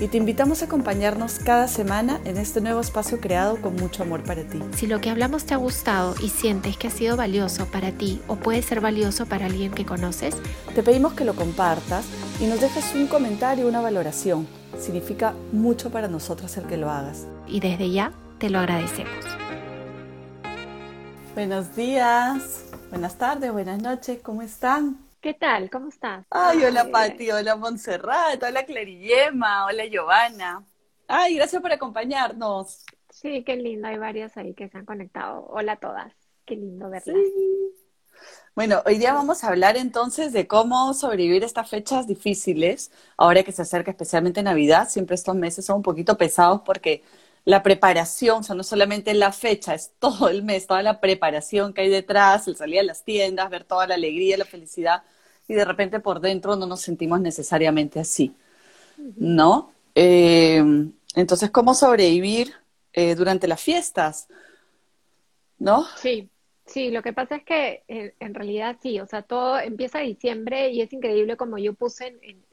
Y te invitamos a acompañarnos cada semana en este nuevo espacio creado con mucho amor para ti. Si lo que hablamos te ha gustado y sientes que ha sido valioso para ti o puede ser valioso para alguien que conoces, te pedimos que lo compartas y nos dejes un comentario una valoración. Significa mucho para nosotros el que lo hagas. Y desde ya te lo agradecemos. Buenos días, buenas tardes, buenas noches, ¿cómo están? ¿Qué tal? ¿Cómo estás? Ay, hola Pati, hola Montserrat, hola Clarillema, hola Giovanna. Ay, gracias por acompañarnos. Sí, qué lindo, hay varias ahí que se han conectado. Hola a todas, qué lindo verlas. Bueno, hoy día vamos a hablar entonces de cómo sobrevivir estas fechas difíciles, ahora que se acerca especialmente Navidad, siempre estos meses son un poquito pesados porque la preparación, o sea, no solamente la fecha, es todo el mes, toda la preparación que hay detrás, el salir a las tiendas, ver toda la alegría, la felicidad, y de repente por dentro no nos sentimos necesariamente así, ¿no? Eh, entonces, ¿cómo sobrevivir eh, durante las fiestas? ¿No? Sí, sí, lo que pasa es que eh, en realidad sí, o sea, todo empieza diciembre y es increíble como yo puse en,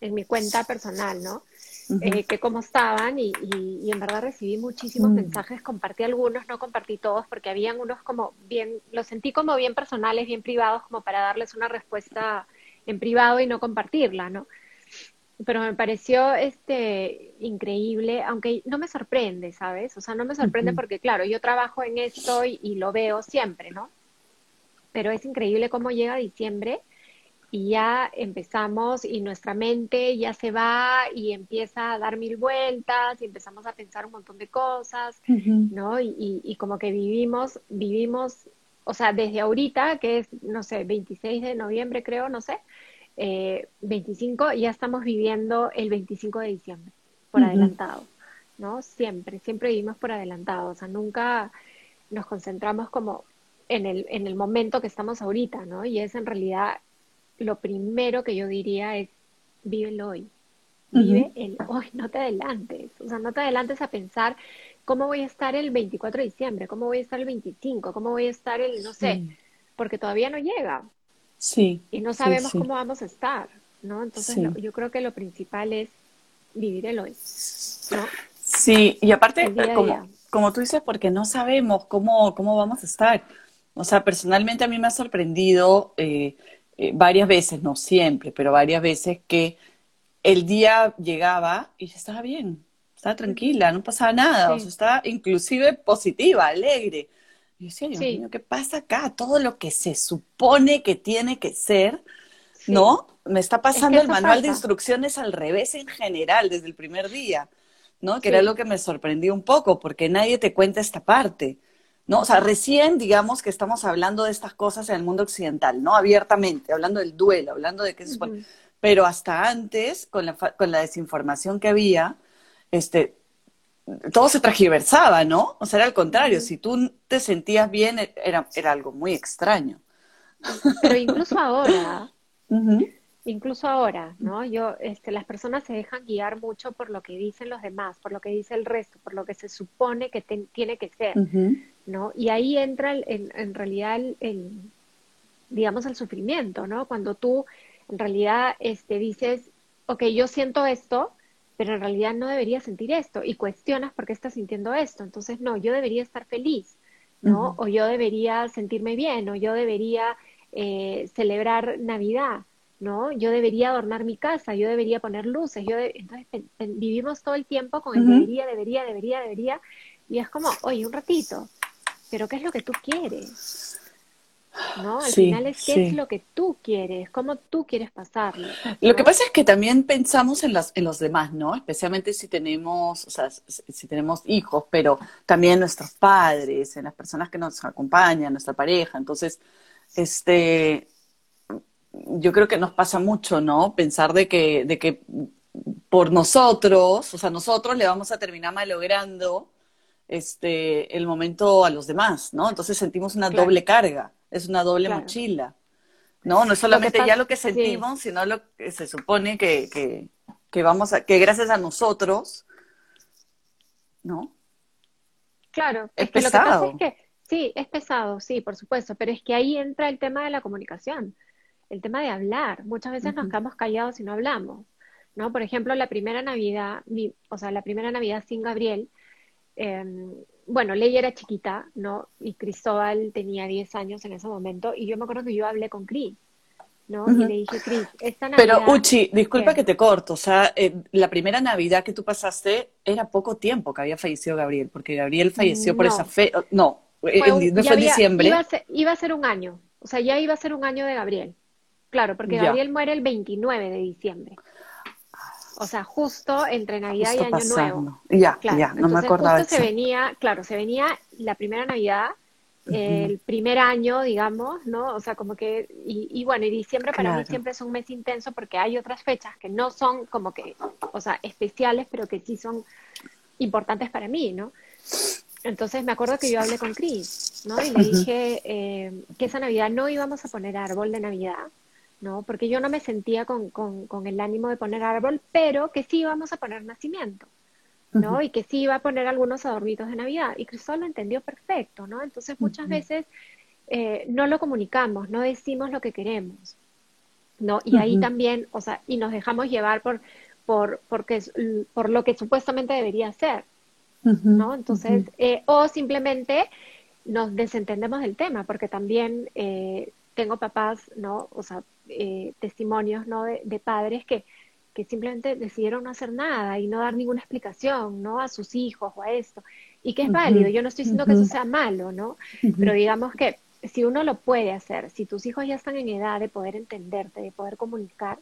en mi cuenta personal, ¿no? Eh, que cómo estaban y, y, en verdad recibí muchísimos mm. mensajes, compartí algunos, no compartí todos porque habían unos como bien, los sentí como bien personales, bien privados, como para darles una respuesta en privado y no compartirla, ¿no? Pero me pareció este increíble, aunque no me sorprende, ¿sabes? O sea, no me sorprende porque, claro, yo trabajo en esto y, y lo veo siempre, ¿no? Pero es increíble cómo llega diciembre y ya empezamos y nuestra mente ya se va y empieza a dar mil vueltas y empezamos a pensar un montón de cosas, ¿no? Y, y, como que vivimos, vivimos, o sea, desde ahorita, que es, no sé, 26 de noviembre creo, no sé, eh, 25, ya estamos viviendo el 25 de diciembre, por adelantado, ¿no? Siempre, siempre vivimos por adelantado, o sea, nunca nos concentramos como en el, en el momento que estamos ahorita, ¿no? Y es en realidad lo primero que yo diría es, vive el hoy. Vive el hoy, no te adelantes. O sea, no te adelantes a pensar cómo voy a estar el 24 de diciembre, cómo voy a estar el 25, cómo voy a estar el, no sé, porque todavía no llega. Sí. Y no sabemos cómo vamos a estar, ¿no? Entonces, yo creo que lo principal es vivir el hoy, ¿no? Sí, y aparte, como, como tú dices, porque no sabemos cómo, cómo vamos a estar. O sea, personalmente a mí me ha sorprendido eh, eh, varias veces, no siempre, pero varias veces que el día llegaba y ya estaba bien, estaba tranquila, no pasaba nada, o sea, estaba inclusive positiva, alegre. Y yo decía, Dios mío, ¿qué pasa acá? Todo lo que se supone que tiene que ser, ¿no? Me está pasando el manual de instrucciones al revés en general, desde el primer día, ¿no? Que era lo que me sorprendió un poco, porque nadie te cuenta esta parte. ¿No? O sea, recién digamos que estamos hablando de estas cosas en el mundo occidental, ¿no? Abiertamente, hablando del duelo, hablando de qué se supone. Pero hasta antes, con la, con la desinformación que había, este, todo se transgiversaba, ¿no? O sea, era al contrario, si tú te sentías bien, e, era, era algo muy extraño. Pero incluso ahora, incluso ahora, ¿no? Yo, este, las personas se dejan guiar mucho por lo que dicen los demás, por lo que dice el resto, por lo que se supone que tiene que ser. ¿No? Y ahí entra en, en realidad el, digamos, el sufrimiento, ¿no? Cuando tú en realidad este, dices, ok, yo siento esto, pero en realidad no debería sentir esto y cuestionas por qué estás sintiendo esto. Entonces, no, yo debería estar feliz, ¿no? O yo debería sentirme bien, o yo debería eh, celebrar Navidad, ¿no? Yo debería adornar mi casa, yo debería poner luces, yo entonces vivimos todo el tiempo con el debería, debería, debería, debería, y es como, oye, un ratito, pero ¿qué es lo que tú quieres? ¿No? Al final es qué es lo que tú quieres, cómo tú quieres pasarlo. Lo que pasa es que también pensamos en, las, en los demás, ¿no? Especialmente si tenemos, o sea, si tenemos hijos, pero también nuestros padres, en las personas que nos acompañan, nuestra pareja. Entonces, este, yo creo que nos pasa mucho, ¿no? Pensar de que, de que por nosotros, o sea, nosotros le vamos a terminar malogrando este, el momento a los demás, ¿no? Entonces sentimos una doble carga, es una doble mochila, ¿no? No es solamente ya lo que sentimos, sino lo que se supone que, que vamos a, que gracias a nosotros, ¿no? Claro, es, que pesado. lo que pasa es que sí, es pesado, sí, por supuesto, pero es que ahí entra el tema de la comunicación, el tema de hablar. Muchas veces nos quedamos callados y no hablamos, ¿no? Por ejemplo, la primera Navidad, o sea, la primera Navidad sin Gabriel, em, bueno, Ley era chiquita, ¿no? Y Cristóbal tenía 10 años en ese momento, y yo me acuerdo que yo hablé con Cris, ¿no? Y le dije, Cris, esta Navidad... Pero, Uchi, disculpa que te corto, o sea, eh, la primera Navidad que tú pasaste era poco tiempo que había fallecido Gabriel, porque Gabriel falleció por esa fe, no, eh, no fue en diciembre. Iba a, ser, un año, o sea, ya iba a ser un año de Gabriel. Claro, porque Gabriel muere el 29 de diciembre. O sea, justo entre Navidad y Año Nuevo. Ya, ya, no me acordaba. Justo se venía, claro, se venía la primera Navidad, el primer año, digamos, ¿no? O sea, como que, y, bueno, y diciembre para mí siempre es un mes intenso porque hay otras fechas que no son como que, o sea, especiales, pero que sí son importantes para mí, ¿no? Entonces me acuerdo que yo hablé con Chris, ¿no? Y le dije eh, que esa Navidad no íbamos a poner árbol de Navidad, ¿no? Porque yo no me sentía con, con, el ánimo de poner árbol, pero que sí íbamos a poner nacimiento, ¿no? Y que sí iba a poner algunos adornitos de Navidad. Y Cristóbal lo entendió perfecto, ¿no? Entonces muchas veces eh, no lo comunicamos, no decimos lo que queremos, ¿no? Y ahí también, o sea, y nos dejamos llevar por, por, porque, por lo que supuestamente debería ser, ¿no? Entonces, eh, o simplemente nos desentendemos del tema, porque también eh, tengo papás, ¿no? O sea, eh, testimonios, ¿no? De, padres que, que simplemente decidieron no hacer nada y no dar ninguna explicación, ¿no? A sus hijos o a esto. Y que es válido, yo no estoy diciendo que eso sea malo, ¿no? Pero digamos que si uno lo puede hacer, si tus hijos ya están en edad de poder entenderte, de poder comunicar,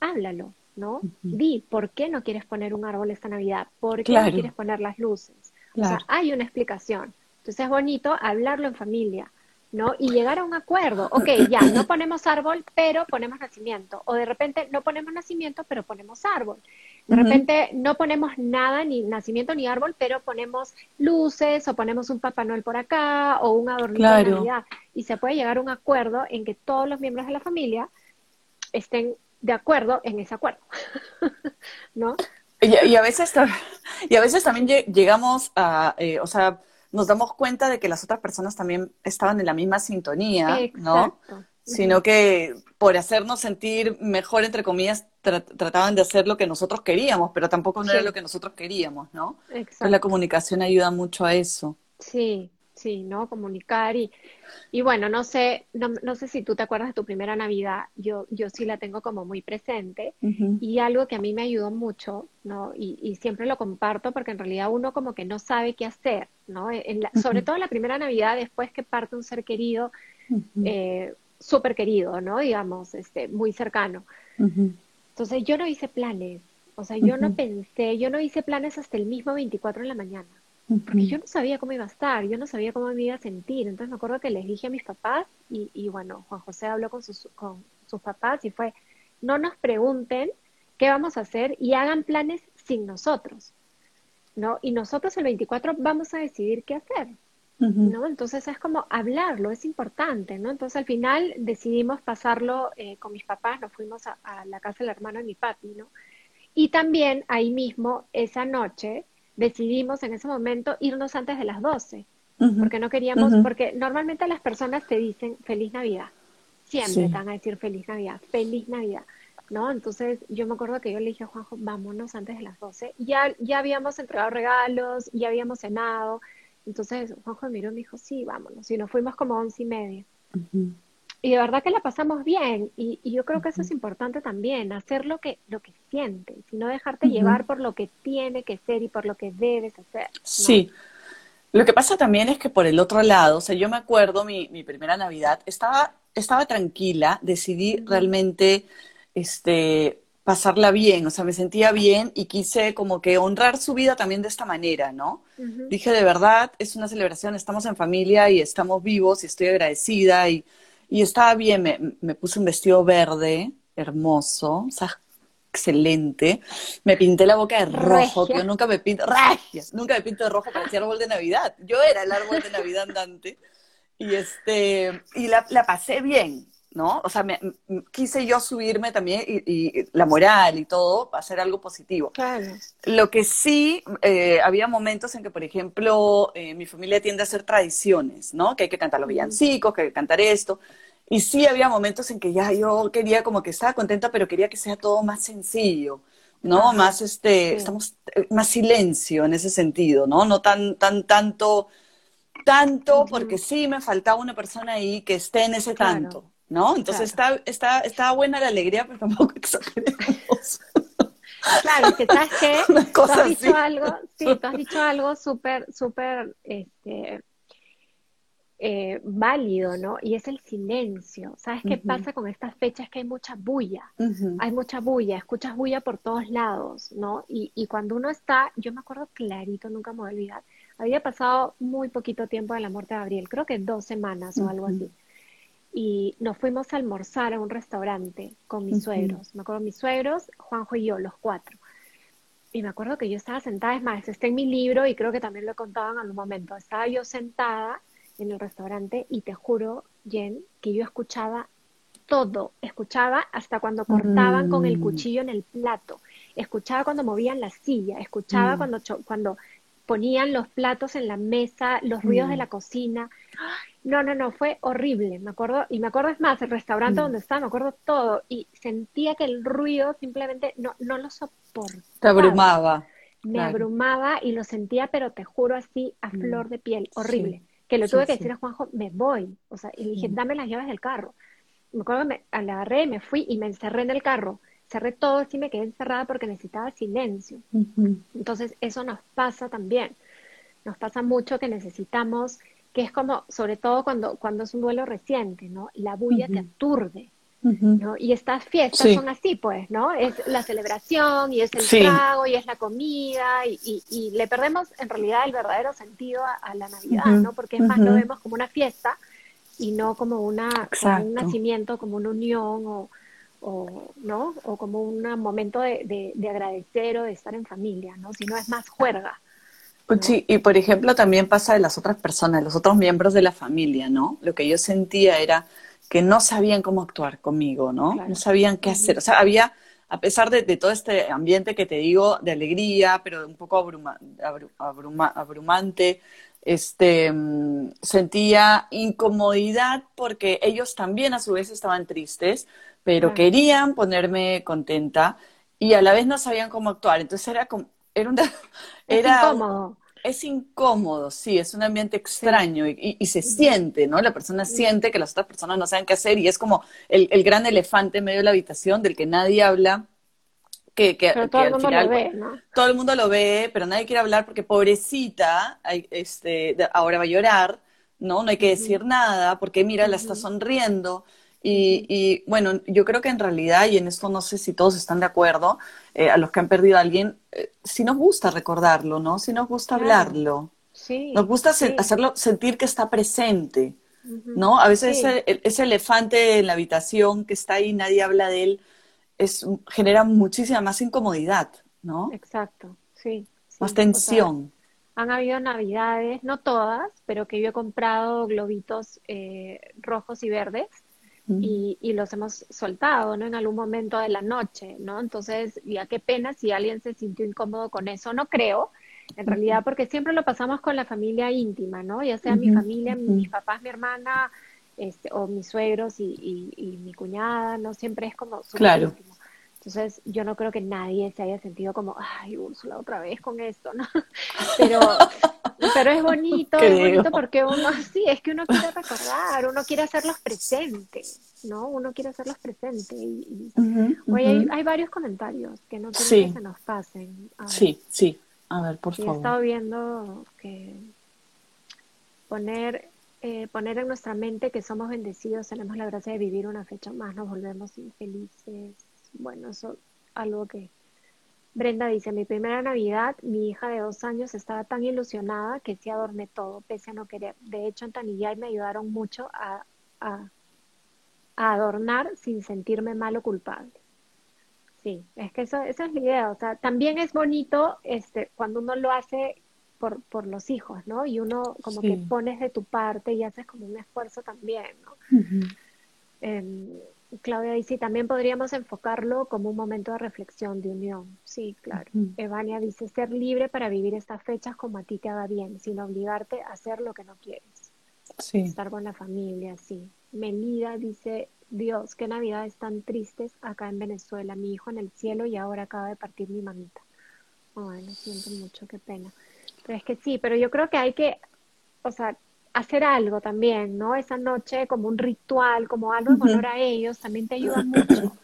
háblalo, ¿no? Di, ¿por qué no quieres poner un árbol esta Navidad? ¿Por qué no quieres poner las luces? O sea, hay una explicación. Entonces es bonito hablarlo en familia, ¿no? Y llegar a un acuerdo. Ok, ya, no ponemos árbol, pero ponemos nacimiento. O de repente no ponemos nacimiento, pero ponemos árbol. De repente no ponemos nada, ni nacimiento ni árbol, pero ponemos luces o ponemos un Papá Noel por acá o un adornito de Navidad. Y se puede llegar a un acuerdo en que todos los miembros de la familia estén de acuerdo en ese acuerdo. ¿No? Y, a veces, y a veces también llegamos a, eh, o sea, nos damos cuenta de que las otras personas también estaban en la misma sintonía, ¿no? Sino que por hacernos sentir mejor, entre comillas, trataban de hacer lo que nosotros queríamos, pero tampoco no era lo que nosotros queríamos, ¿no? Exacto. la comunicación ayuda mucho a eso. Sí, sí, ¿no? Comunicar y, y bueno, no sé, no, no, sé si tú te acuerdas de tu primera Navidad, yo, yo sí la tengo como muy presente y algo que a mí me ayudó mucho, ¿no? Y, y, siempre lo comparto porque en realidad uno como que no sabe qué hacer, ¿no? En Sobre todo la primera Navidad después que parte un ser querido, eh, súper querido, ¿no? Digamos, este, muy cercano. Entonces yo no hice planes, o sea, yo no pensé, yo no hice planes hasta el mismo 24 de la mañana porque yo no sabía cómo iba a estar, yo no sabía cómo me iba a sentir. Entonces me acuerdo que les dije a mis papás y, y bueno, Juan José habló con sus, con sus papás y fue, no nos pregunten qué vamos a hacer y hagan planes sin nosotros, ¿no? Y nosotros el 24 vamos a decidir qué hacer, ¿no? Entonces es como hablarlo, es importante, ¿no? Entonces al final decidimos pasarlo eh, con mis papás, nos fuimos a, a la casa del hermano de mi papi, ¿no? Y también ahí mismo, esa noche, decidimos en ese momento irnos antes de las 12, porque no queríamos, porque normalmente las personas te dicen feliz Navidad, siempre te van a decir feliz Navidad, feliz Navidad, ¿no? Entonces yo me acuerdo que yo le dije a Juanjo, vámonos antes de las 12, ya, ya habíamos entregado regalos, ya habíamos cenado, entonces Juanjo miró y me dijo, sí, vámonos, y nos fuimos como once y media y de verdad que la pasamos bien y, yo creo que eso es importante también, hacer lo que, lo que sientes y no dejarte llevar por lo que tiene que ser y por lo que debes hacer. Sí. Lo que pasa también es que por el otro lado, o sea, yo me acuerdo mi, mi primera Navidad, estaba, estaba tranquila, decidí realmente este, pasarla bien, o sea, me sentía bien y quise como que honrar su vida también de esta manera, ¿no? Dije, de verdad, es una celebración, estamos en familia y estamos vivos y estoy agradecida y y estaba bien, me, me puse un vestido verde, hermoso, o sea, excelente. Me pinté la boca de rojo, que yo nunca me pinto, nunca me pinto de rojo, parecía árbol de Navidad. Yo era el árbol de Navidad andante. Y este, y la, la pasé bien, ¿no? O sea, me, quise yo subirme también y, la moral y todo, hacer algo positivo. Claro. Lo que sí, eh, había momentos en que, por ejemplo, eh, mi familia tiende a hacer tradiciones, ¿no? Que hay que cantar los villancicos, que hay que cantar esto. Y sí había momentos en que ya yo quería como que estaba contenta, pero quería que sea todo más sencillo, ¿no? Más este, estamos, eh, más silencio en ese sentido, ¿no? No tan, tan, tanto, tanto, porque sí me faltaba una persona ahí que esté en ese tanto, ¿no? Entonces está, está, está buena la alegría, pero tampoco exageremos. Claro, que sabes que tú has dicho algo, sí, tú has dicho algo súper, súper, este, eh, válido, ¿no? Y es el silencio. ¿Sabes qué pasa con estas fechas? Que hay mucha bulla, hay mucha bulla, escuchas bulla por todos lados, ¿no? Y, y, cuando uno está, yo me acuerdo clarito, nunca me voy a olvidar, había pasado muy poquito tiempo de la muerte de Gabriel, creo que dos semanas o algo así y nos fuimos a almorzar a un restaurante con mis suegros. Me acuerdo mis suegros, Juanjo y yo, los cuatro. Y me acuerdo que yo estaba sentada, es más, está en mi libro y creo que también lo contado en algún momento. Estaba yo sentada en el restaurante y te juro, Jen, que yo escuchaba todo. Escuchaba hasta cuando cortaban con el mm. cuchillo en el plato. Escuchaba cuando movían la silla. Escuchaba mm. cuando, cuando ponían los platos en la mesa, los ruidos de mm. la cocina. No, no, no, fue horrible, me acuerdo, y me acuerdo es más, el restaurante mm. donde estaba, me acuerdo todo, y sentía que el ruido simplemente no, no lo soportaba. Te abrumaba. Me abrumaba y lo sentía, pero te juro así, a mm. flor de piel, horrible. Que lo tuve que decir a Juanjo, me voy, o sea, y le dije, dame las llaves del carro. Me acuerdo que me agarré, me fui y me encerré en el carro. Cerré todo y me quedé encerrada porque necesitaba silencio. Entonces, eso nos pasa también. Nos pasa mucho que necesitamos que es como, sobre todo cuando, cuando es un duelo reciente, ¿no? La bulla te aturde, ¿no? Y estas fiestas son así, pues, ¿no? Es la celebración y es el trago y es la comida y, y, le perdemos en realidad el verdadero sentido a, la Navidad, ¿no? Porque es más, lo vemos como una fiesta y no como, una, un nacimiento, como una unión o, o, ¿no? O como un momento de, de, de agradecer o de estar en familia, ¿no? Sino es más juerga. Sí, y por ejemplo también pasa de las otras personas, los otros miembros de la familia, ¿no? Lo que yo sentía era que no sabían cómo actuar conmigo, ¿no? No sabían qué hacer. O sea, había, a pesar de, todo este ambiente que te digo, de alegría, pero un poco abrumante, este, mm, sentía incomodidad porque ellos también a su vez estaban tristes, pero querían ponerme contenta y a la vez no sabían cómo actuar. Entonces era como, era, una, era incómodo. Es incómodo, sí, es un ambiente extraño y, se siente, ¿no? La persona siente que las otras personas no saben qué hacer y es como el, gran elefante en medio de la habitación del que nadie habla. Que, que, todo el mundo lo ve, ¿no? Todo el mundo lo ve, pero nadie quiere hablar porque pobrecita, este, ahora va a llorar, ¿no? No hay que decir nada porque mira, la está sonriendo. Y, bueno, yo creo que en realidad, y en esto no sé si todos están de acuerdo, eh, a los que han perdido a alguien, eh, si nos gusta recordarlo, ¿no? Si nos gusta hablarlo. Sí, nos gusta hacerlo, sentir que está presente, ¿no? A veces ese, elefante en la habitación que está ahí, nadie habla de él, es, genera muchísima más incomodidad, ¿no? Exacto, sí. Más tensión. han habido navidades, no todas, pero que yo he comprado globitos eh, rojos y verdes y, y, los hemos soltado, ¿no? En algún momento de la noche, ¿no? Entonces, ya qué pena si alguien se sintió incómodo con eso, no creo, en realidad, porque siempre lo pasamos con la familia íntima, ¿no? Ya sea mi familia, mis papás, mi hermana, este, o mis suegros y, y, mi cuñada, ¿no? Siempre es como claro. íntimo. Entonces, yo no creo que nadie se haya sentido como, ay, Úrsula, otra vez con esto, ¿no? Pero, pero es bonito, es bonito porque uno, sí, es que uno quiere recordar, uno quiere hacerlos presentes, ¿no? Uno quiere hacerlos presentes. Y, Oye, hay, varios comentarios que no quiero que se nos pasen. Sí, sí. A ver, por favor. He estado viendo que poner, eh, poner en nuestra mente que somos bendecidos, tenemos la gracia de vivir una fecha más, nos volvemos infelices. Bueno, eso algo que Brenda dice, mi primera Navidad, mi hija de dos años estaba tan ilusionada que sí adorné todo, pese a no querer. De hecho, Antanilla me ayudaron mucho a, a, adornar sin sentirme mal o culpable. Sí, es que eso, esa es la idea. O sea, también es bonito este, cuando uno lo hace por, por los hijos, ¿no? Y uno como que pones de tu parte y haces como un esfuerzo también, ¿no? Em, Claudia dice, también podríamos enfocarlo como un momento de reflexión, de unión. Sí, claro. Evania dice, ser libre para vivir estas fechas como a ti te haga bien, sin obligarte a hacer lo que no quieres. Sí. Estar con la familia, sí. Melida dice, Dios, qué navidades tan tristes acá en Venezuela, mi hijo en el cielo y ahora acaba de partir mi mamita. Bueno, siento mucho, qué pena. Pero es que sí, pero yo creo que hay que, o sea, hacer algo también, ¿no? Esa noche como un ritual, como algo en honor a ellos, también te ayuda mucho,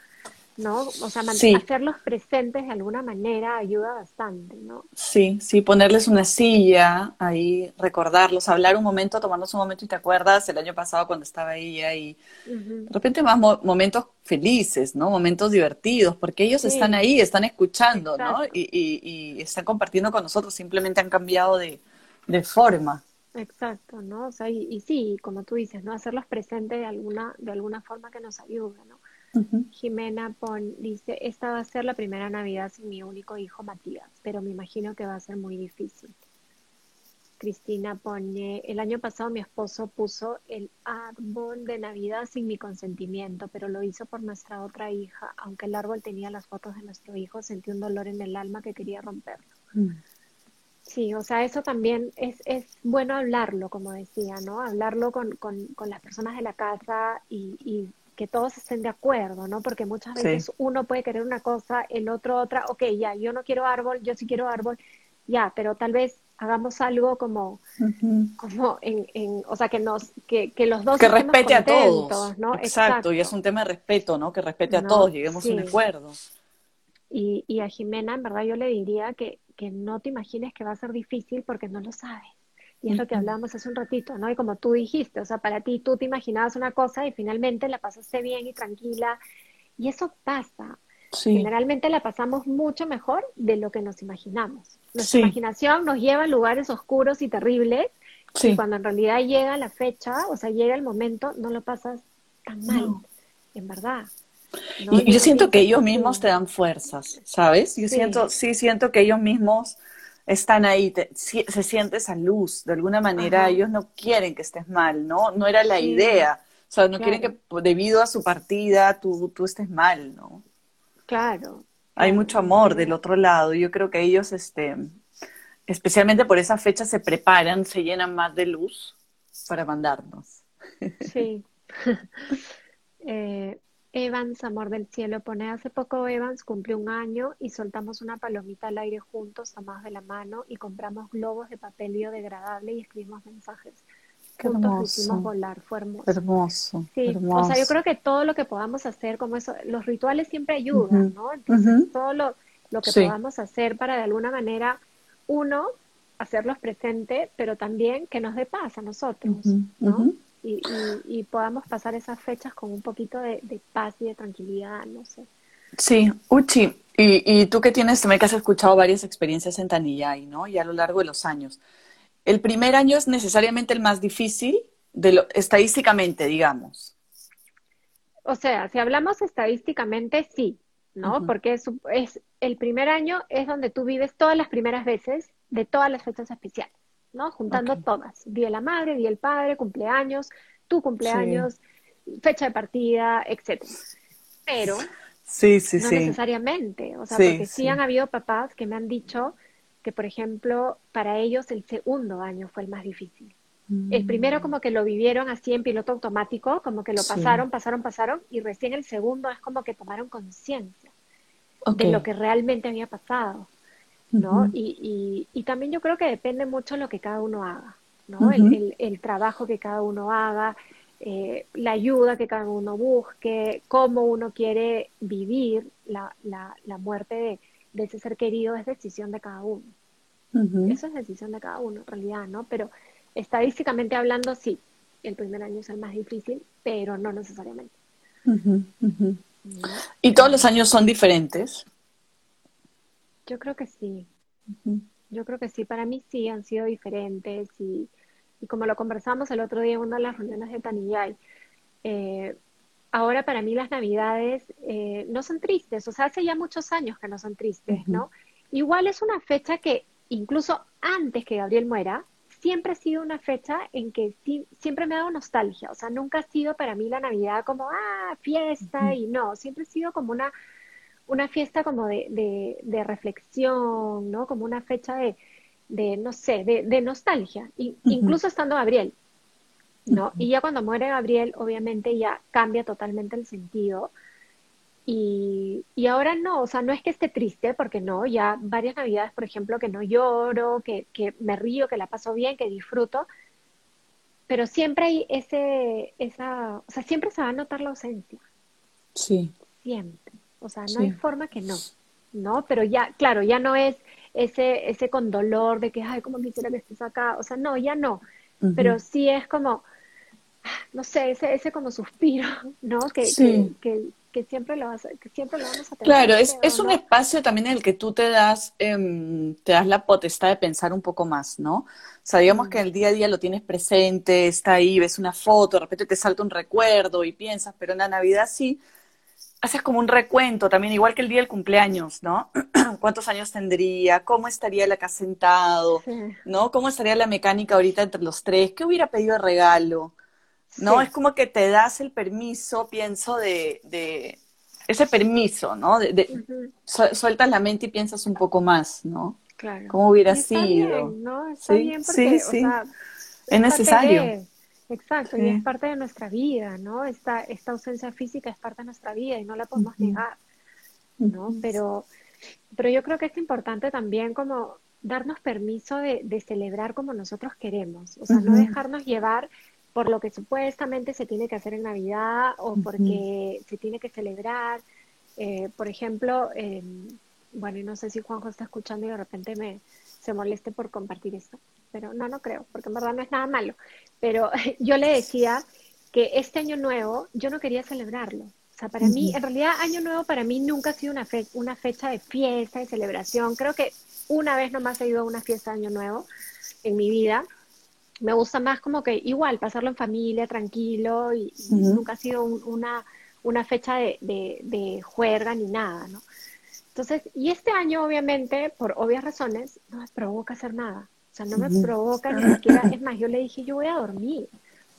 ¿no? O sea, hacerlos presentes de alguna manera ayuda bastante, ¿no? Sí, sí, ponerles una silla ahí, recordarlos, hablar un momento, tomarnos un momento y te acuerdas el año pasado cuando estaba ella y de repente más momentos felices, ¿no? Momentos divertidos, porque ellos están ahí, están escuchando, ¿no? Y, y, están compartiendo con nosotros, simplemente han cambiado de, de forma. Exacto, ¿no? O sea, y, sí, como tú dices, ¿no? Hacerlos presentes de alguna, de alguna forma que nos ayude, ¿no? Jimena Pon dice, esta va a ser la primera Navidad sin mi único hijo Matías, pero me imagino que va a ser muy difícil. Cristina pone, el año pasado mi esposo puso el árbol de Navidad sin mi consentimiento, pero lo hizo por nuestra otra hija. Aunque el árbol tenía las fotos de nuestro hijo, sentí un dolor en el alma que quería romperlo. Mm. Sí, o sea, eso también es, es bueno hablarlo, como decía, ¿no? Hablarlo con, con, con las personas de la casa y, y, que todos estén de acuerdo, ¿no? Porque muchas veces uno puede querer una cosa, el otro otra, ok, ya, yo no quiero árbol, yo sí quiero árbol, ya, pero tal vez hagamos algo como, como en, en, o sea, que nos, que, que los dos que respete a todos, ¿no? Exacto, y es un tema de respeto, ¿no? Que respete a todos, lleguemos a un acuerdo. Y, y a Jimena, en verdad, yo le diría que, que no te imagines que va a ser difícil porque no lo sabes. Y es lo que hablábamos hace un ratito, ¿no? Y como tú dijiste, o sea, para ti tú te imaginabas una cosa y finalmente la pasaste bien y tranquila. Y eso pasa. Generalmente la pasamos mucho mejor de lo que nos imaginamos. Nuestra imaginación nos lleva a lugares oscuros y terribles. Y cuando en realidad llega la fecha, o sea, llega el momento, no lo pasas tan mal, en verdad. Y yo siento que ellos mismos te dan fuerzas, ¿sabes? Yo siento, sí siento que ellos mismos están ahí, se siente esa luz, de alguna manera ellos no quieren que estés mal, ¿no? No era la idea, o sea, no quieren que debido a su partida tú, tú estés mal, ¿no? Claro. Hay mucho amor del otro lado, yo creo que ellos, este, especialmente por esa fecha, se preparan, se llenan más de luz para mandarnos. Sí. eh, Evans, amor del cielo, pone hace poco Evans cumplió un año y soltamos una palomita al aire juntos, tomados de la mano y compramos globos de papel biodegradable y escribimos mensajes. Qué juntos hicimos volar, fue hermoso. Hermoso. Sí, o sea, yo creo que todo lo que podamos hacer, como eso, los rituales siempre ayudan, ¿no? Entonces, todo lo, que podamos hacer para de alguna manera, uno, hacerlos presentes, pero también que nos dé paz a nosotros, ¿no? Y, y, podamos pasar esas fechas con un poquito de, paz y de tranquilidad, no sé. Sí, Uchi, y, y, tú que tienes también que has escuchado varias experiencias en Tanillay, ¿no? Y a lo largo de los años. ¿El primer año es necesariamente el más difícil, de lo, estadísticamente, digamos? O sea, si hablamos estadísticamente, sí, ¿no? Porque es, es, el primer año es donde tú vives todas las primeras veces de todas las fechas especiales. ¿No? Juntando todas, Día de la Madre, Día del Padre, cumpleaños, tu cumpleaños, fecha de partida, etcétera. Pero sí, sí, no necesariamente, o sea, porque sí han habido papás que me han dicho que, por ejemplo, para ellos el segundo año fue el más difícil. El primero mm. como que lo vivieron así en piloto automático, como que lo pasaron, pasaron, pasaron, y recién el segundo es como que tomaron conciencia de lo que realmente había pasado. ¿No? y, y, también yo creo que depende mucho lo que cada uno haga, ¿no? el, el, trabajo que cada uno haga, eh, la ayuda que cada uno busque, cómo uno quiere vivir la, la, la muerte de, de, ese ser querido es decisión de cada uno. Eso es decisión de cada uno, en realidad, ¿no? Pero estadísticamente hablando, sí, el primer año es el más difícil, pero no necesariamente. ¿Y todos los años son diferentes? Yo creo que sí. Yo creo que sí. Para mí sí han sido diferentes y, y como lo conversamos el otro día en una de las reuniones de Tanillay, eh, ahora para mí las navidades eh, no son tristes, o sea, hace ya muchos años que no son tristes, ¿no? Igual es una fecha que incluso antes que Gabriel muera, siempre ha sido una fecha en que siempre me ha dado nostalgia, o sea, nunca ha sido para mí la Navidad como, ah, fiesta y no, siempre ha sido como una, una fiesta como de, de, reflexión, ¿no? Como una fecha de, de no sé, de, nostalgia, incluso estando Gabriel, ¿no? Y ya cuando muere Gabriel, obviamente ya cambia totalmente el sentido. Y, y, ahora no, o sea, no es que esté triste, porque no, ya varias navidades, por ejemplo, que no lloro, que, que me río, que la paso bien, que disfruto, pero siempre hay ese, esa, o sea, siempre se va a notar la ausencia. Sí. Siempre. O sea, no hay forma que no, ¿no? Pero ya, claro, ya no es ese, ese con dolor de que, ay, ¿cómo quisiera que estés acá? O sea, no, ya no. Pero sí es como, no sé, ese, ese como suspiro, ¿no? Que, que, que, siempre lo vas, que siempre lo vamos a tener. Claro, es, es un espacio también en el que tú te das, em, te das la potestad de pensar un poco más, ¿no? O sea, digamos que el día a día lo tienes presente, está ahí, ves una foto, de repente te salta un recuerdo y piensas, pero en la Navidad sí haces como un recuento también, igual que el día del cumpleaños, ¿no? ¿Cuántos años tendría? ¿Cómo estaría la casa sentado? ¿No? ¿Cómo estaría la mecánica ahorita entre los tres? ¿Qué hubiera pedido de regalo? ¿No? Es como que te das el permiso, pienso, de, de ese permiso, ¿no? De, sueltas la mente y piensas un poco más, ¿no? Claro. ¿Cómo hubiera sido? ¿no? Está bien porque, sí, es necesario. Exacto, y es parte de nuestra vida, ¿no? Esta, esta ausencia física es parte de nuestra vida y no la podemos negar, ¿no? Pero, pero yo creo que es importante también como darnos permiso de, de celebrar como nosotros queremos, o sea, no dejarnos llevar por lo que supuestamente se tiene que hacer en Navidad o porque se tiene que celebrar. Eh, por ejemplo, eh, bueno, y no sé si Juanjo está escuchando y de repente me se moleste por compartir esto pero no, no creo, porque en verdad no es nada malo. Pero yo le decía que este año nuevo yo no quería celebrarlo. O sea, para mí, en realidad, año nuevo para mí nunca ha sido una, fe una fecha de fiesta, de celebración. Creo que una vez nomás he ido a una fiesta de año nuevo en mi vida. Me gusta más como que igual pasarlo en familia, tranquilo, y, nunca ha sido una, una fecha de, de, de juerga ni nada, ¿no? Entonces, y este año, obviamente, por obvias razones, no me provoca hacer nada. O sea, no me provoca ni siquiera. Es más, yo le dije, yo voy a dormir.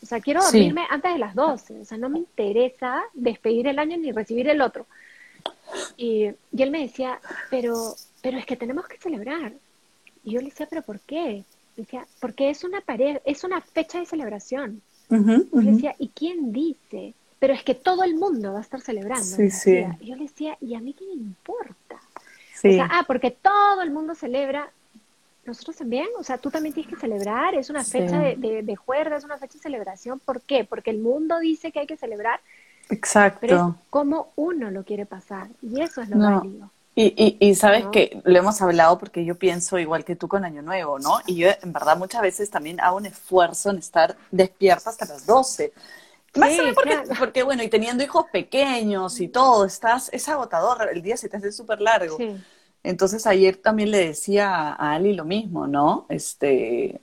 O sea, quiero dormirme antes de las 12. O sea, no me interesa despedir el año ni recibir el otro. Y, y él me decía, pero, pero es que tenemos que celebrar. Y yo le decía, ¿pero por qué? decía, porque es una pared, es una fecha de celebración. y le decía, ¿y quién dice? Pero es que todo el mundo va a estar celebrando. Sí, sí. Y yo le decía, ¿y a mí qué me importa? O sea, ah, porque todo el mundo celebra, nosotros también, o sea, tú también tienes que celebrar, es una fecha de, de, juerga, es una fecha de celebración. ¿Por qué? Porque el mundo dice que hay que celebrar. Exacto. Pero es como uno lo quiere pasar, y eso es lo válido. Y, y, y sabes que lo hemos hablado porque yo pienso igual que tú con Año Nuevo, ¿no? Y yo en verdad muchas veces también hago un esfuerzo en estar despierta hasta las 12. Más sí, porque, porque, bueno, y teniendo hijos pequeños y todo, estás, es agotador, el día se te hace súper largo. Sí. Entonces ayer también le decía a Ali lo mismo, ¿no? Este,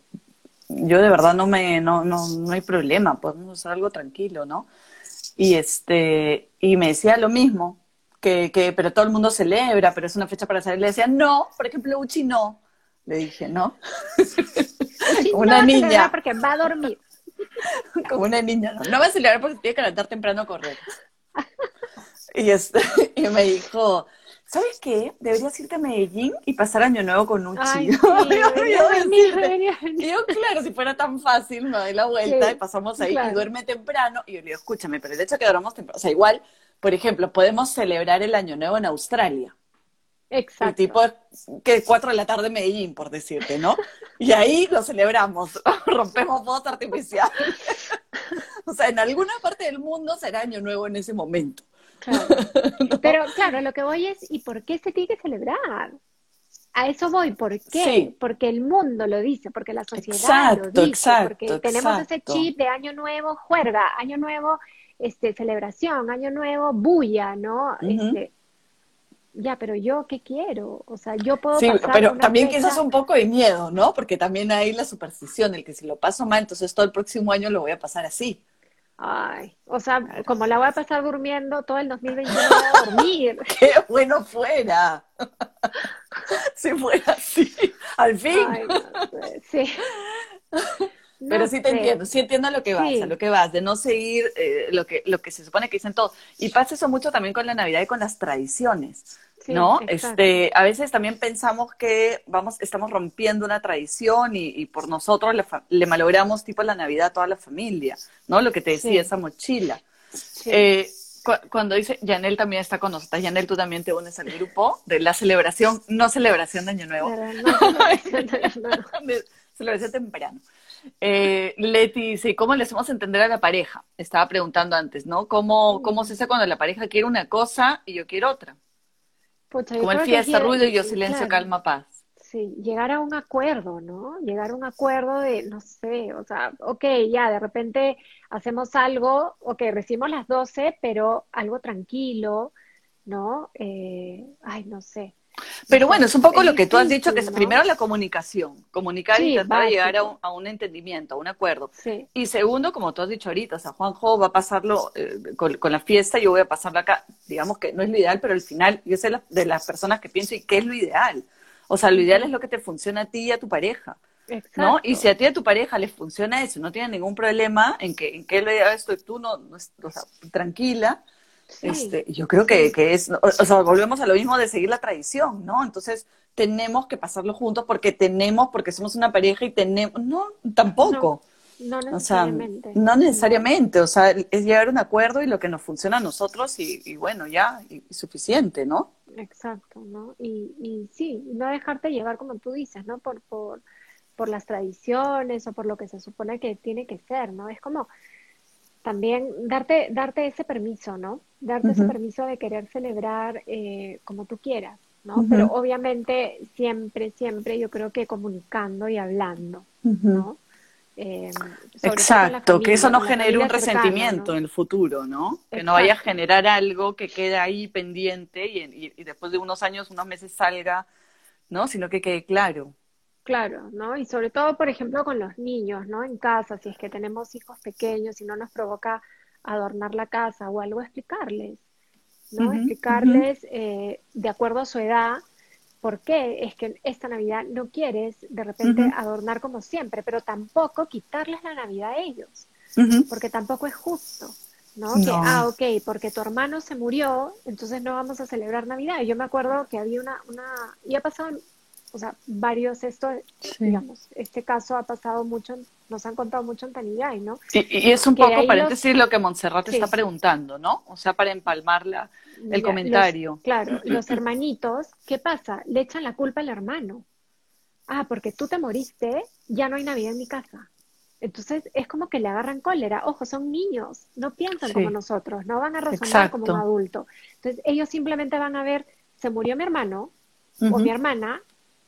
yo de verdad no me, no, no, no hay problema, podemos hacer algo tranquilo, ¿no? Y este, y me decía lo mismo, que, que, pero todo el mundo celebra, pero es una fecha para salir. Le decía, no, por ejemplo, Uchi no. Le dije, ¿no? Como una niña. Porque va a dormir. Como una niña, no, no va a celebrar porque tiene que levantar temprano a correr. Y, este, y me dijo, ¿sabes qué? Deberías irte a Medellín y pasar Año Nuevo con un Ay, yo, claro, si fuera tan fácil, me doy la vuelta y pasamos ahí y duerme temprano. Y yo le digo, escúchame, pero el hecho de que dormamos temprano, o sea, igual, por ejemplo, podemos celebrar el Año Nuevo en Australia. Exacto. tipo que cuatro de la tarde en Medellín, por decirte, ¿no? Y ahí lo celebramos, rompemos voz artificial. o sea, en alguna parte del mundo será Año Nuevo en ese momento. Pero claro, lo que voy es, ¿y por qué se tiene que celebrar? A eso voy, ¿por qué? Porque el mundo lo dice, porque la sociedad lo dice, porque tenemos ese chip de año nuevo, juerga, año nuevo, este, celebración, año nuevo, bulla, ¿no? este, ya, pero yo qué quiero, o sea, yo puedo. Sí, pero también quizás un poco de miedo, ¿no? Porque también hay la superstición, el que si lo paso mal, entonces todo el próximo año lo voy a pasar así. Ay, o sea, como la voy a pasar durmiendo todo el 2021 voy a dormir. ¡Qué bueno fuera! si fuera así, al fin. sí. Pero sí te entiendo, sí entiendo lo que vas, a lo que vas, de no seguir eh, lo, que, lo que se supone que dicen todos. Y pasa eso mucho también con la Navidad y con las tradiciones, ¿no? Este, a veces también pensamos que vamos, estamos rompiendo una tradición y, por nosotros le, malogramos tipo la Navidad a toda la familia, ¿no? Lo que te decía, esa mochila. Eh, cuando dice, Yanel también está con nosotros, Yanel, tú también te unes al grupo de la celebración, no celebración de Año Nuevo, celebración temprano. Eh, Leti dice, ¿cómo le hacemos entender a la pareja? Estaba preguntando antes, ¿no? ¿Cómo, cómo se hace cuando la pareja quiere una cosa y yo quiero otra? Como el fiesta, ruido y yo silencio, calma, paz. Sí, llegar a un acuerdo, ¿no? Llegar a un acuerdo de, no sé, o sea, ok, ya, de repente hacemos algo, ok, recibimos las 12, pero algo tranquilo, ¿no? Eh, ay, no sé. Pero bueno, es un poco lo que tú has dicho, que es primero la comunicación, comunicar y tratar llegar a un, entendimiento, a un acuerdo. Y segundo, como tú has dicho ahorita, o sea, Juanjo va a pasarlo eh, con, la fiesta, yo voy a pasarlo acá, digamos que no es lo ideal, pero al final yo sé de las personas que pienso y qué es lo ideal. O sea, lo ideal es lo que te funciona a ti y a tu pareja. ¿no? Y si a ti y a tu pareja les funciona eso, no tiene ningún problema en que, en que lo ideal esto tú no, no o sea, tranquila, este, yo creo que, que, es, o sea, volvemos a lo mismo de seguir la tradición, ¿no? Entonces tenemos que pasarlo juntos porque tenemos, porque somos una pareja y tenemos, no, tampoco. No, necesariamente. O sea, no necesariamente, o sea, es llegar a un acuerdo y lo que nos funciona a nosotros y, bueno, ya, y, suficiente, ¿no? Exacto, ¿no? Y, y sí, no dejarte llevar como tú dices, ¿no? Por, por, por las tradiciones o por lo que se supone que tiene que ser, ¿no? Es como, también darte, darte ese permiso, ¿no? Darte ese permiso de querer celebrar eh, como tú quieras, ¿no? Pero obviamente siempre, siempre yo creo que comunicando y hablando, ¿no? Eh, Exacto, que eso no genere un resentimiento en el futuro, ¿no? Que no vaya a generar algo que quede ahí pendiente y, y después de unos años, unos meses salga, ¿no? Sino que quede claro. Claro, ¿no? Y sobre todo, por ejemplo, con los niños, ¿no? En casa, si es que tenemos hijos pequeños y no nos provoca adornar la casa o algo, explicarles, ¿no? explicarles eh, de acuerdo a su edad por qué es que esta Navidad no quieres de repente adornar como siempre, pero tampoco quitarles la Navidad a ellos, porque tampoco es justo. ¿no? Que, ah, ok, porque tu hermano se murió, entonces no vamos a celebrar Navidad. Yo me acuerdo que había una, una, y ha pasado o sea, varios, esto, digamos, este caso ha pasado mucho, nos han contado mucho en Tanigay, ¿no? Y, es un poco, paréntesis, lo que Montserrat está preguntando, ¿no? O sea, para empalmarla el comentario. claro, los hermanitos, ¿qué pasa? Le echan la culpa al hermano. Ah, porque tú te moriste, ya no hay Navidad en mi casa. Entonces es como que le agarran cólera. Ojo, son niños, no piensan como nosotros, no van a razonar como un adulto. Entonces ellos simplemente van a ver, se murió mi hermano o mi hermana,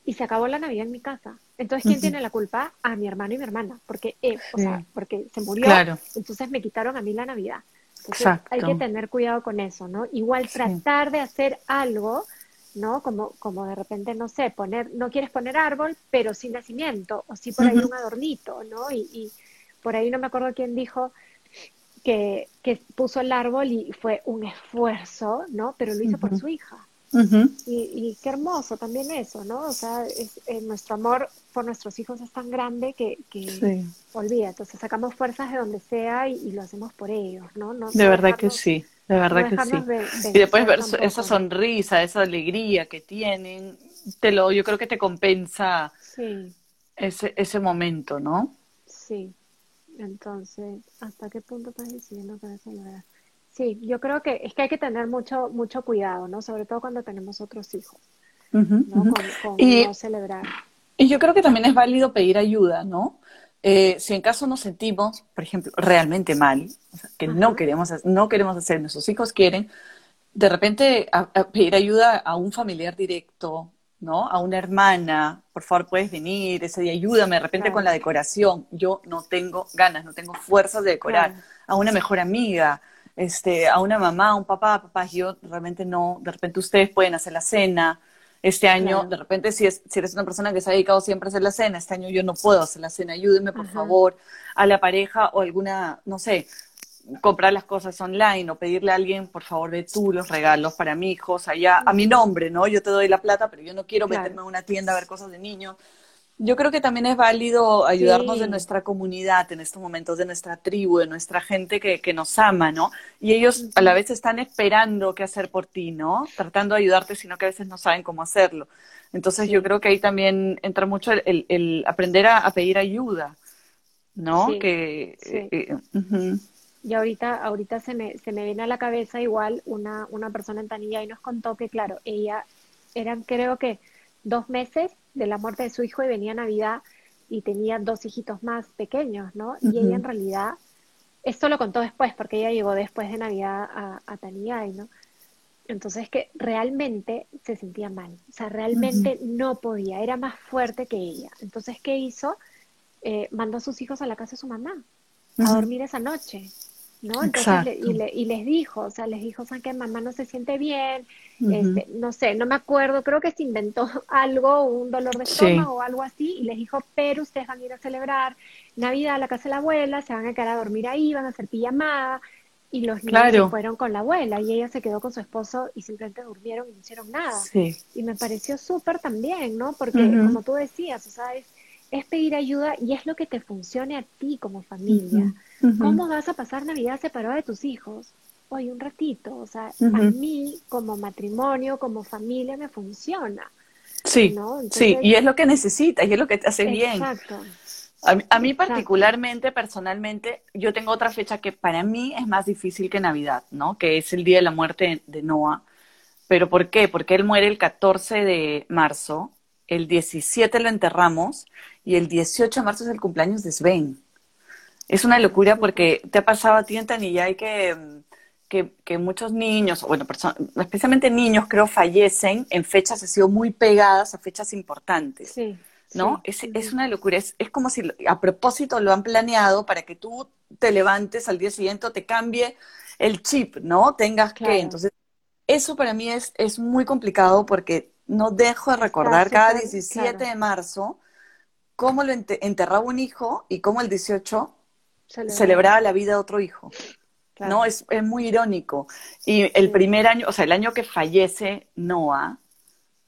y se acabó la Navidad en mi casa. Entonces, ¿quién tiene la culpa? A mi hermano y mi hermana, porque, eh, o sea, porque se murió, entonces me quitaron a mí la Navidad. Entonces, hay que tener cuidado con eso, ¿no? Igual tratar de hacer algo, ¿no? Como, como de repente, no sé, poner, no quieres poner árbol, pero sin nacimiento, o sí por ahí un adornito, ¿no? Y, y, por ahí no me acuerdo quién dijo que, que puso el árbol y fue un esfuerzo, ¿no? Pero lo hizo por su hija y, qué hermoso también eso, ¿no? O sea, eh, nuestro amor por nuestros hijos es tan grande que, que olvida, entonces sacamos fuerzas de donde sea y, lo hacemos por ellos, ¿no? de verdad que sí, de verdad que sí. y después ver esa sonrisa, esa alegría que tienen, te lo, yo creo que te compensa ese, ese momento, ¿no? Sí, entonces, ¿hasta qué punto estás decidiendo que celebrar? Sí, yo creo que es que hay que tener mucho, mucho cuidado, ¿no? Sobre todo cuando tenemos otros hijos, ¿no? Con, y, no celebrar. Y yo creo que también es válido pedir ayuda, ¿no? Eh, si en caso nos sentimos, por ejemplo, realmente mal, que no queremos, no queremos hacer, nuestros hijos quieren, de repente pedir ayuda a un familiar directo, ¿no? A una hermana, por favor, puedes venir, ese día ayúdame de repente con la decoración. Yo no tengo ganas, no tengo fuerzas de decorar. A una mejor amiga, este, a una mamá, a un papá, papá, yo realmente no, de repente ustedes pueden hacer la cena. Este año, de repente, si, es, si eres una persona que se ha dedicado siempre a hacer la cena, este año yo no puedo hacer la cena, ayúdenme por favor a la pareja o alguna, no sé, comprar las cosas online o pedirle a alguien, por favor, de tú los regalos para mi hijos allá, a mi nombre, ¿no? Yo te doy la plata, pero yo no quiero meterme en una tienda a ver cosas de niños. Yo creo que también es válido ayudarnos de nuestra comunidad en estos momentos, de nuestra tribu, de nuestra gente que, que nos ama, ¿no? Y ellos a la vez están esperando qué hacer por ti, ¿no? Tratando de ayudarte, sino que a veces no saben cómo hacerlo. Entonces yo creo que ahí también entra mucho el, el, aprender a, pedir ayuda, ¿no? que, eh, eh, Y ahorita, ahorita se me, se me viene a la cabeza igual una, una persona en Tanilla y nos contó que, claro, ella eran creo que dos meses de la muerte de su hijo y venía Navidad y tenía dos hijitos más pequeños, ¿no? Y ella en realidad, esto lo contó después, porque ella llegó después de Navidad a, a ¿no? Entonces que realmente se sentía mal, o sea, realmente no podía, era más fuerte que ella. Entonces, ¿qué hizo? Eh, mandó a sus hijos a la casa de su mamá a dormir esa noche. ¿No? Entonces, y, les dijo, o sea, les dijo, ¿saben que mamá no se siente bien? este, no sé, no me acuerdo, creo que se inventó algo, un dolor de estómago o algo así, y les dijo, pero ustedes van a ir a celebrar Navidad a la casa de la abuela, se van a quedar a dormir ahí, van a hacer pijamada, y los niños fueron con la abuela, y ella se quedó con su esposo y simplemente durmieron y no hicieron nada. Y me pareció súper también, ¿no? Porque como tú decías, o sea, es, es pedir ayuda y es lo que te funcione a ti como familia. ¿Cómo vas a pasar Navidad separada de tus hijos? Oye, un ratito, o sea, a mí como matrimonio, como familia me funciona. Sí, sí, y es lo que necesitas, y es lo que te hace bien. Exacto. A, mí particularmente, personalmente, yo tengo otra fecha que para mí es más difícil que Navidad, ¿no? Que es el día de la muerte de Noah. ¿Pero por qué? Porque él muere el 14 de marzo, el 17 lo enterramos y el 18 de marzo es el cumpleaños de Sven. Es una locura porque te ha pasado a ti en Tanilla que, que, que muchos niños, bueno, especialmente niños, creo, fallecen en fechas así muy pegadas a fechas importantes. Sí. ¿No? Es, es, una locura. Es, es, como si a propósito lo han planeado para que tú te levantes al día siguiente o te cambie el chip, ¿no? Tengas que. Entonces, eso para mí es, es muy complicado porque no dejo de recordar cada 17 de marzo cómo lo enterraba un hijo y cómo el 18 celebraba, la vida de otro hijo. ¿No? Es, es, muy irónico. Y el primer año, o sea, el año que fallece Noah,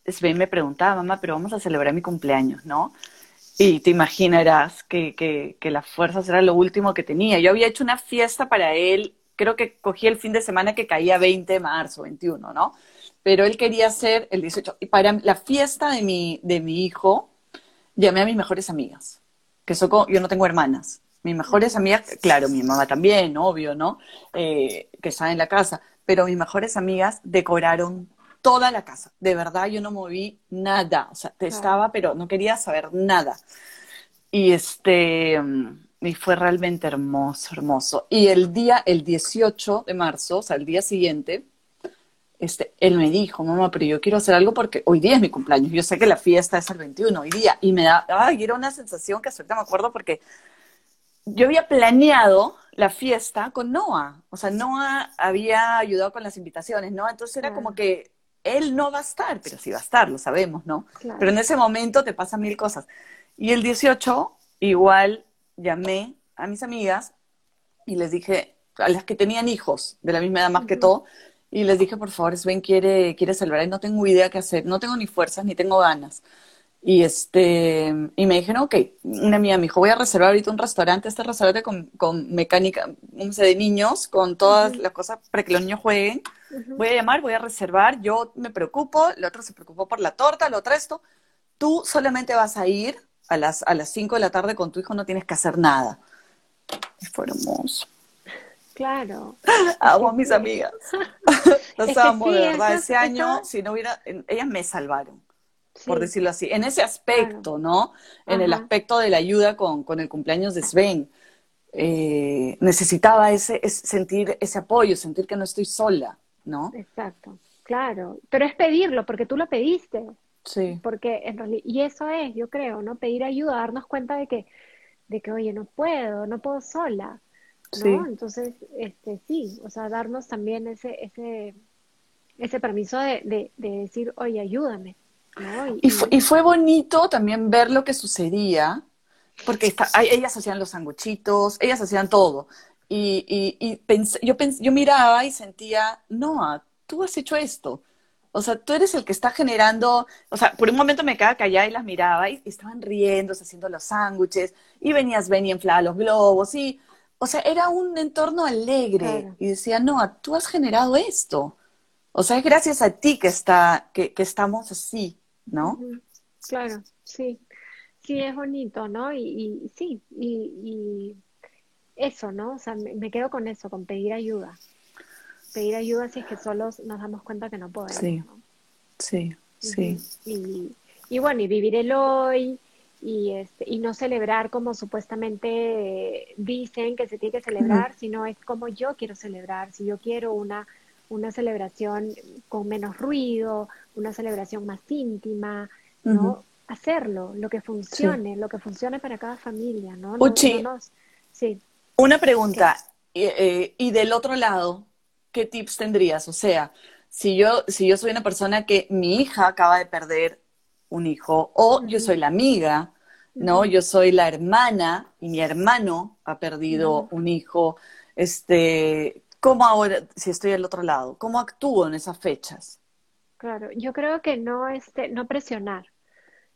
Sven me preguntaba, mamá, pero vamos a celebrar mi cumpleaños, ¿no? Y te imaginarás que, que, que las fuerzas era lo último que tenía. Yo había hecho una fiesta para él, creo que cogí el fin de semana que caía 20 de marzo, 21, ¿no? Pero él quería hacer el 18. Y para la fiesta de mi, de mi hijo, llamé a mis mejores amigas, que yo no tengo hermanas. Mis mejores amigas, claro, mi mamá también, obvio, ¿no? Eh, que está en la casa, pero mis mejores amigas decoraron toda la casa. De verdad, yo no moví nada. O sea, estaba, pero no quería saber nada. Y este, y fue realmente hermoso, hermoso. Y el día, el 18 de marzo, o sea, el día siguiente, este, él me dijo, mamá, pero yo quiero hacer algo porque hoy día es mi cumpleaños. Yo sé que la fiesta es el 21 hoy día. Y me da, ay, era una sensación que ahorita me acuerdo porque yo había planeado la fiesta con Noah. O sea, Noah había ayudado con las invitaciones, ¿no? Entonces era como que él no va a estar, pero sí va a estar, lo sabemos, ¿no? Pero en ese momento te pasan mil cosas. Y el 18, igual llamé a mis amigas y les dije, a las que tenían hijos de la misma edad más que todo, y les dije, por favor, Sven quiere, quiere celebrar y no tengo idea qué hacer, no tengo ni fuerzas ni tengo ganas. Y, este, y me dijeron, ok, una amiga me dijo, voy a reservar ahorita un restaurante, este restaurante con, con mecánica, un sé, de niños, con todas las cosas para que los niños jueguen. Voy a llamar, voy a reservar, yo me preocupo, el otro se preocupó por la torta, lo otro esto. Tú solamente vas a ir a las, a las 5 de la tarde con tu hijo, no tienes que hacer nada. Y fue hermoso. Claro. Amo a mis amigas. Los amo, de verdad. Ese año, si no hubiera, ellas me salvaron por decirlo así, en ese aspecto, ¿no? En el aspecto de la ayuda con, con el cumpleaños de Sven. Eh, necesitaba ese, sentir ese apoyo, sentir que no estoy sola, ¿no? Exacto, claro. Pero es pedirlo, porque tú lo pediste. Sí. Porque en realidad, y eso es, yo creo, ¿no? Pedir ayuda, darnos cuenta de que, de que, oye, no puedo, no puedo sola. ¿No? Entonces, este, sí, o sea, darnos también ese, ese, ese permiso de, de, de decir, oye, ayúdame. Y, fue, bonito también ver lo que sucedía, porque ellas hacían los sanguchitos, ellas hacían todo. Y, y, yo, yo miraba y sentía, no, tú has hecho esto. O sea, tú eres el que está generando, o sea, por un momento me quedaba callada y las miraba y, estaban riendo, haciendo los sándwiches, y venías, ven y inflaba los globos, y, o sea, era un entorno alegre. Y decía, no, tú has generado esto. O sea, es gracias a ti que, está, que, que estamos así, ¿no? Claro, sí. Sí, es bonito, ¿no? Y, sí, y, eso, ¿no? O sea, me, quedo con eso, con pedir ayuda. Pedir ayuda si es que solos nos damos cuenta que no podemos. Sí, sí, sí. Y, y, bueno, y vivir el hoy y, este, y no celebrar como supuestamente dicen que se tiene que celebrar, sino es como yo quiero celebrar. Si yo quiero una, una celebración con menos ruido, una celebración más íntima, ¿no? hacerlo, lo que funcione, lo que funcione para cada familia, ¿no? Uchi, sí. Una pregunta, eh, y del otro lado, ¿qué tips tendrías? O sea, si yo, si yo soy una persona que mi hija acaba de perder un hijo, o yo soy la amiga, ¿no? Yo soy la hermana y mi hermano ha perdido un hijo, este, ¿cómo ahora, si estoy al otro lado, cómo actúo en esas fechas? Claro, yo creo que no, este, no presionar,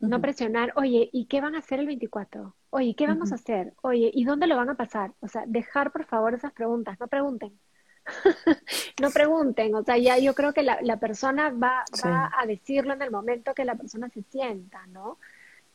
no presionar, oye, ¿y qué van a hacer el 24? Oye, ¿qué vamos a hacer? Oye, ¿y dónde lo van a pasar? O sea, dejar por favor esas preguntas, no pregunten. no pregunten, o sea, ya yo creo que la, la persona va, va a decirlo en el momento que la persona se sienta, ¿no?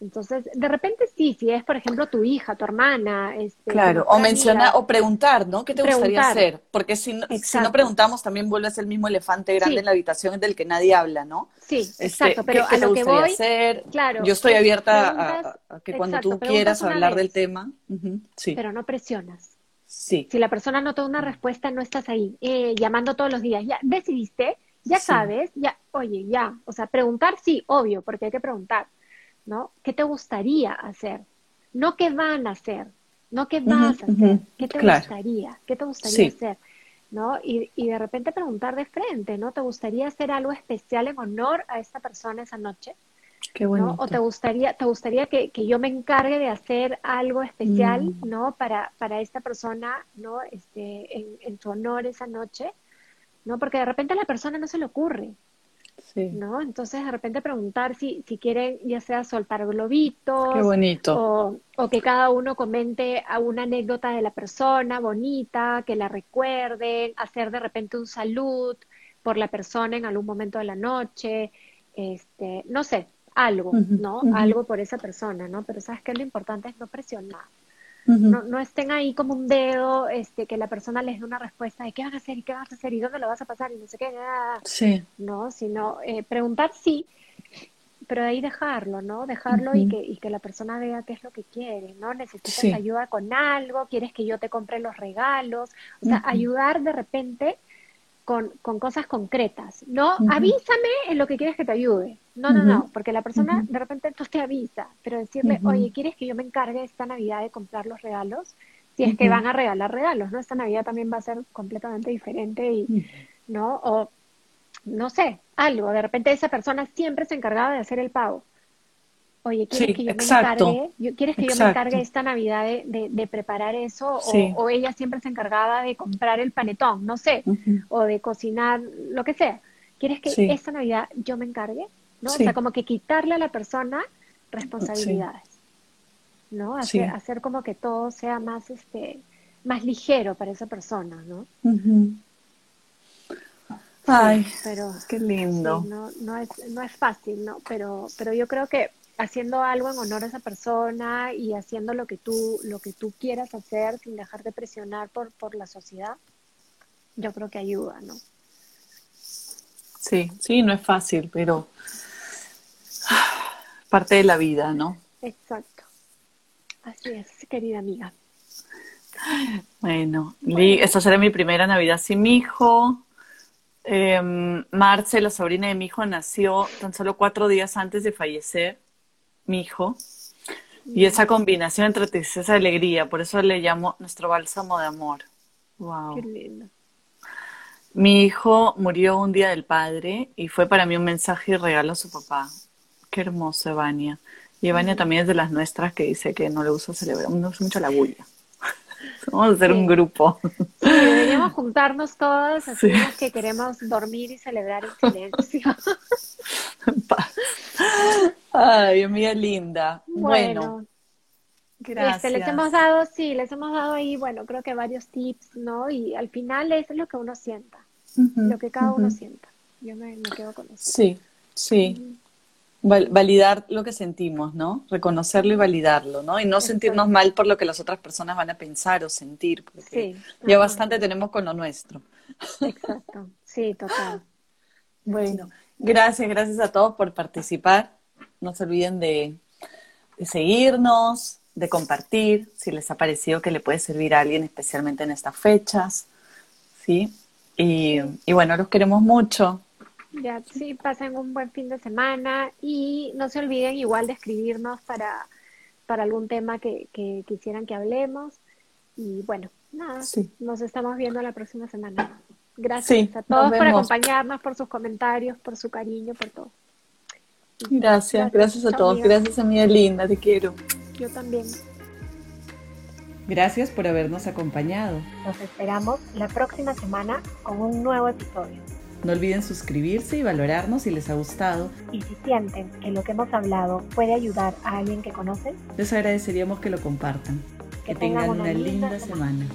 Entonces, de repente sí, si es, por ejemplo, tu hija, tu hermana. Este, claro, o mencionar, o preguntar, ¿no? ¿Qué te gustaría hacer? Porque si no, si no preguntamos, también vuelve a ser el mismo elefante grande en la habitación del que nadie habla, ¿no? Sí, este, exacto. Pero ¿qué, a lo que voy, hacer? Claro, Yo estoy abierta a, que cuando tú quieras hablar del tema. sí. Pero no presionas. Sí. Si la persona no te da una respuesta, no estás ahí eh, llamando todos los días. Ya decidiste, ya sabes, ya, oye, ya. O sea, preguntar sí, obvio, porque hay que preguntar ¿no? ¿Qué te gustaría hacer? No qué van a hacer, no qué vas a hacer, qué te gustaría, qué te gustaría hacer, ¿no? Y, y, de repente preguntar de frente, ¿no? ¿Te gustaría hacer algo especial en honor a esta persona esa noche? Qué bueno. ¿O te gustaría, te gustaría que, que, yo me encargue de hacer algo especial, mm. ¿no? Para, para esta persona, ¿no? Este, en, en tu honor esa noche, ¿no? Porque de repente a la persona no se le ocurre, ¿no? Entonces, de repente preguntar si, si quieren, ya sea soltar globitos. Qué bonito. O, o, que cada uno comente una anécdota de la persona bonita, que la recuerden, hacer de repente un salud por la persona en algún momento de la noche, este, no sé, algo, ¿no? Algo por esa persona, ¿no? Pero sabes que lo importante es no presionar no, no, estén ahí como un dedo, este, que la persona les dé una respuesta de qué van a hacer y qué vas a hacer y dónde lo vas a pasar y no sé qué, sí. no, sino eh, preguntar sí, pero de ahí dejarlo, ¿no? Dejarlo y, que, y que la persona vea qué es lo que quiere, ¿no? Necesitas ayuda con algo, quieres que yo te compre los regalos, o sea, ayudar de repente con, con cosas concretas, ¿no? Avísame en lo que quieres que te ayude. No, no, no, porque la persona de repente no te avisa, pero decirle, oye, ¿quieres que yo me encargue esta Navidad de comprar los regalos? Si es que van a regalar regalos, ¿no? Esta Navidad también va a ser completamente diferente y, ¿no? O, no sé, algo, de repente esa persona siempre se encargaba de hacer el pago. Oye, ¿quieres que yo me encargue? ¿Quieres que yo me encargue esta Navidad de, de, preparar eso? O, ella siempre se encargaba de comprar el panetón, no sé, o de cocinar, lo que sea. ¿Quieres que esta Navidad yo me encargue? ¿no? O sea, como que quitarle a la persona responsabilidades, ¿no? Hacer, hacer como que todo sea más, este, más ligero para esa persona, ¿no? Ay, pero, qué lindo. no, no, es, no es fácil, ¿no? Pero, pero yo creo que haciendo algo en honor a esa persona y haciendo lo que tú, lo que tú quieras hacer sin dejar de presionar por, por la sociedad, yo creo que ayuda, ¿no? Sí, sí, no es fácil, pero parte de la vida, ¿no? Exacto. Así es, querida amiga. Bueno, esta será mi primera Navidad sin mi hijo. Eh, Marce, la sobrina de mi hijo, nació tan solo cuatro días antes de fallecer mi hijo. Y esa combinación entre tristeza y alegría, por eso le llamo nuestro bálsamo de amor. Wow. Qué lindo. Mi hijo murió un día del padre y fue para mí un mensaje y regalo a su papá. Qué hermoso, Evania. Y Evania también es de las nuestras que dice que no le gusta celebrar, no mucho la bulla. Vamos a hacer un grupo. Sí, deberíamos juntarnos todos, así que queremos dormir y celebrar en silencio. Ay, amiga linda. Bueno. Este, gracias. les hemos dado, sí, les hemos dado ahí, bueno, creo que varios tips, ¿no? Y al final es lo que uno sienta, lo que cada uno sienta. Yo me, quedo con eso. Sí, sí. validar lo que sentimos, ¿no? Reconocerlo y validarlo, ¿no? Y no sentirnos mal por lo que las otras personas van a pensar o sentir, porque ya bastante tenemos con lo nuestro. Exacto, sí, total. Bueno, gracias, gracias a todos por participar. No se olviden de, de seguirnos, de compartir, si les ha parecido que le puede servir a alguien, especialmente en estas fechas. ¿Sí? Y, y bueno, los queremos mucho. Ya, sí, pasen un buen fin de semana y no se olviden igual de escribirnos para, para algún tema que, que quisieran que hablemos. Y bueno, nada, nos estamos viendo la próxima semana. Gracias a todos por acompañarnos, por sus comentarios, por su cariño, por todo. Gracias, gracias, a todos. Gracias, amiga linda, te quiero. Yo también. Gracias por habernos acompañado. Nos esperamos la próxima semana con un nuevo episodio. No olviden suscribirse y valorarnos si les ha gustado. Y si sienten que lo que hemos hablado puede ayudar a alguien que conocen, les agradeceríamos que lo compartan. Que, tengan, una, linda, semana.